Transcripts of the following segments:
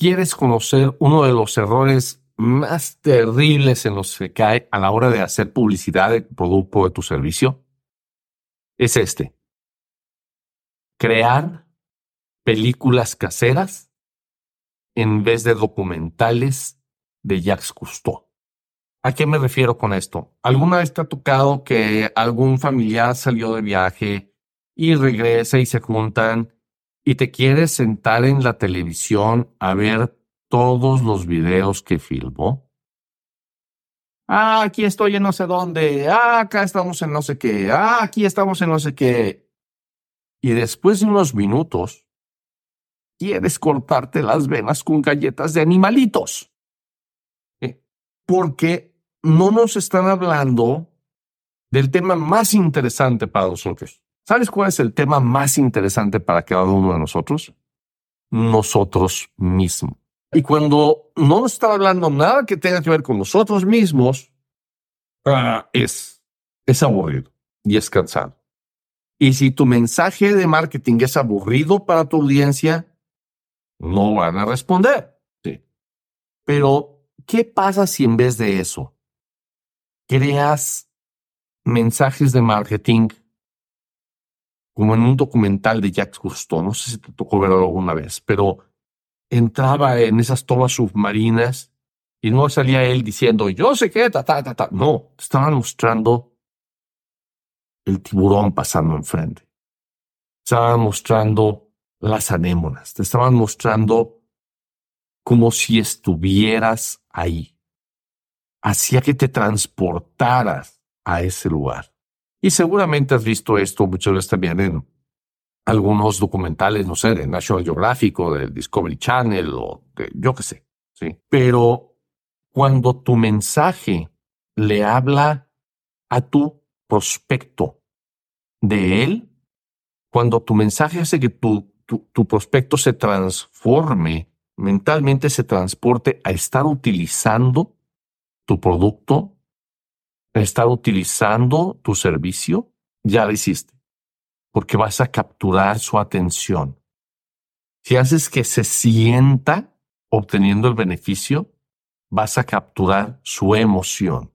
¿Quieres conocer uno de los errores más terribles en los que cae a la hora de hacer publicidad de tu producto o de tu servicio? Es este. Crear películas caseras en vez de documentales de Jacques Cousteau. ¿A qué me refiero con esto? ¿Alguna vez te ha tocado que algún familiar salió de viaje y regresa y se juntan y te quieres sentar en la televisión a ver todos los videos que filmó? Ah, aquí estoy en no sé dónde. Ah, acá estamos en no sé qué. Ah, aquí estamos en no sé qué. Y después de unos minutos, quieres cortarte las venas con galletas de animalitos. Porque no nos están hablando del tema más interesante para nosotros. ¿Sabes cuál es el tema más interesante para cada uno de nosotros? Nosotros mismos. Y cuando no nos está hablando nada que tenga que ver con nosotros mismos, ah, es, es aburrido y es cansado. Y si tu mensaje de marketing es aburrido para tu audiencia, no van a responder. Sí. Pero, ¿qué pasa si en vez de eso creas mensajes de marketing como en un documental de Jacques Cousteau, no sé si te tocó verlo alguna vez, pero entraba en esas tomas submarinas y no salía él diciendo, yo sé qué, ta, ta, ta, ta. No, estaban mostrando el tiburón pasando enfrente. Estaban mostrando las anémonas, te estaban mostrando como si estuvieras ahí. Hacía que te transportaras a ese lugar. Y seguramente has visto esto muchas veces también en algunos documentales, no sé, de National Geographic o de Discovery Channel o de yo qué sé, ¿sí? Pero cuando tu mensaje le habla a tu prospecto de él, cuando tu mensaje hace que tu, tu prospecto se transforme, mentalmente se transporte a estar utilizando tu producto estar utilizando tu servicio, ya lo hiciste, porque vas a capturar su atención. Si haces que se sienta obteniendo el beneficio, vas a capturar su emoción.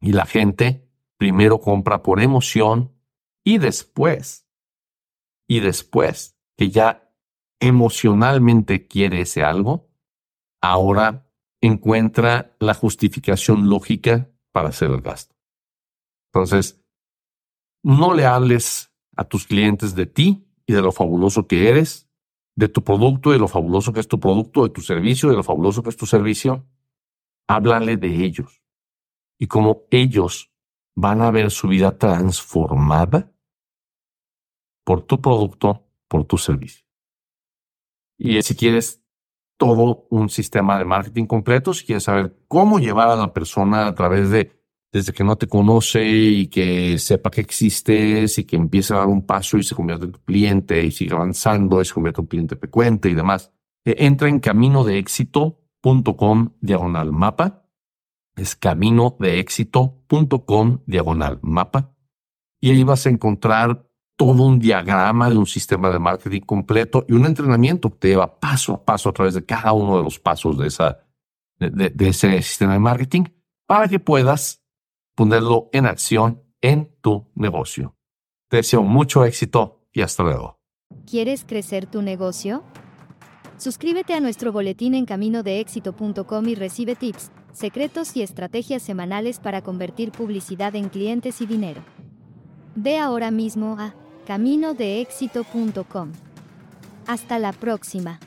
Y la gente primero compra por emoción y después, y después que ya emocionalmente quiere ese algo, ahora encuentra la justificación lógica para hacer el gasto. Entonces, no le hables a tus clientes de ti y de lo fabuloso que eres, de tu producto, de lo fabuloso que es tu producto, de tu servicio, de lo fabuloso que es tu servicio. Háblale de ellos y cómo ellos van a ver su vida transformada por tu producto, por tu servicio. Y si quieres todo un sistema de marketing completo, si quieres saber cómo llevar a la persona a través de, desde que no te conoce y que sepa que existes y que empiece a dar un paso y se convierte en tu cliente y sigue avanzando y se convierte en un cliente frecuente y demás, eh, entra en camino de éxito.com diagonal mapa. Es camino de éxito.com diagonal mapa. Y ahí vas a encontrar todo un diagrama de un sistema de marketing completo y un entrenamiento que te lleva paso a paso a través de cada uno de los pasos de, esa, de, ese sistema de marketing para que puedas ponerlo en acción en tu negocio. Te deseo mucho éxito y hasta luego. ¿Quieres crecer tu negocio? Suscríbete a nuestro boletín en caminodeéxito.com y recibe tips, secretos y estrategias semanales para convertir publicidad en clientes y dinero. Ve ahora mismo a caminodeéxito.com. Hasta la próxima.